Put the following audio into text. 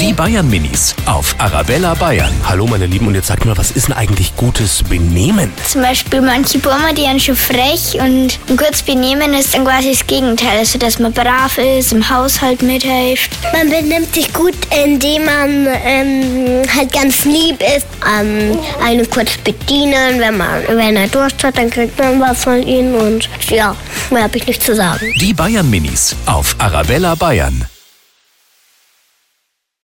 Die Bayern Minis auf Arabella Bayern. Hallo meine Lieben und jetzt sagt mal, was ist denn eigentlich gutes Benehmen? Zum Beispiel manche Bäume, die sind schon frech und ein kurzes Benehmen ist dann quasi das Gegenteil. Also, dass man brav ist, im Haushalt mithilft. Man benimmt sich gut, indem man ähm, halt ganz lieb ist. Ähm, einen kurz bedienen, wenn, man, wenn er Durst hat, dann kriegt man was von ihm und ja, mehr habe ich nicht zu sagen. Die Bayern Minis auf Arabella Bayern.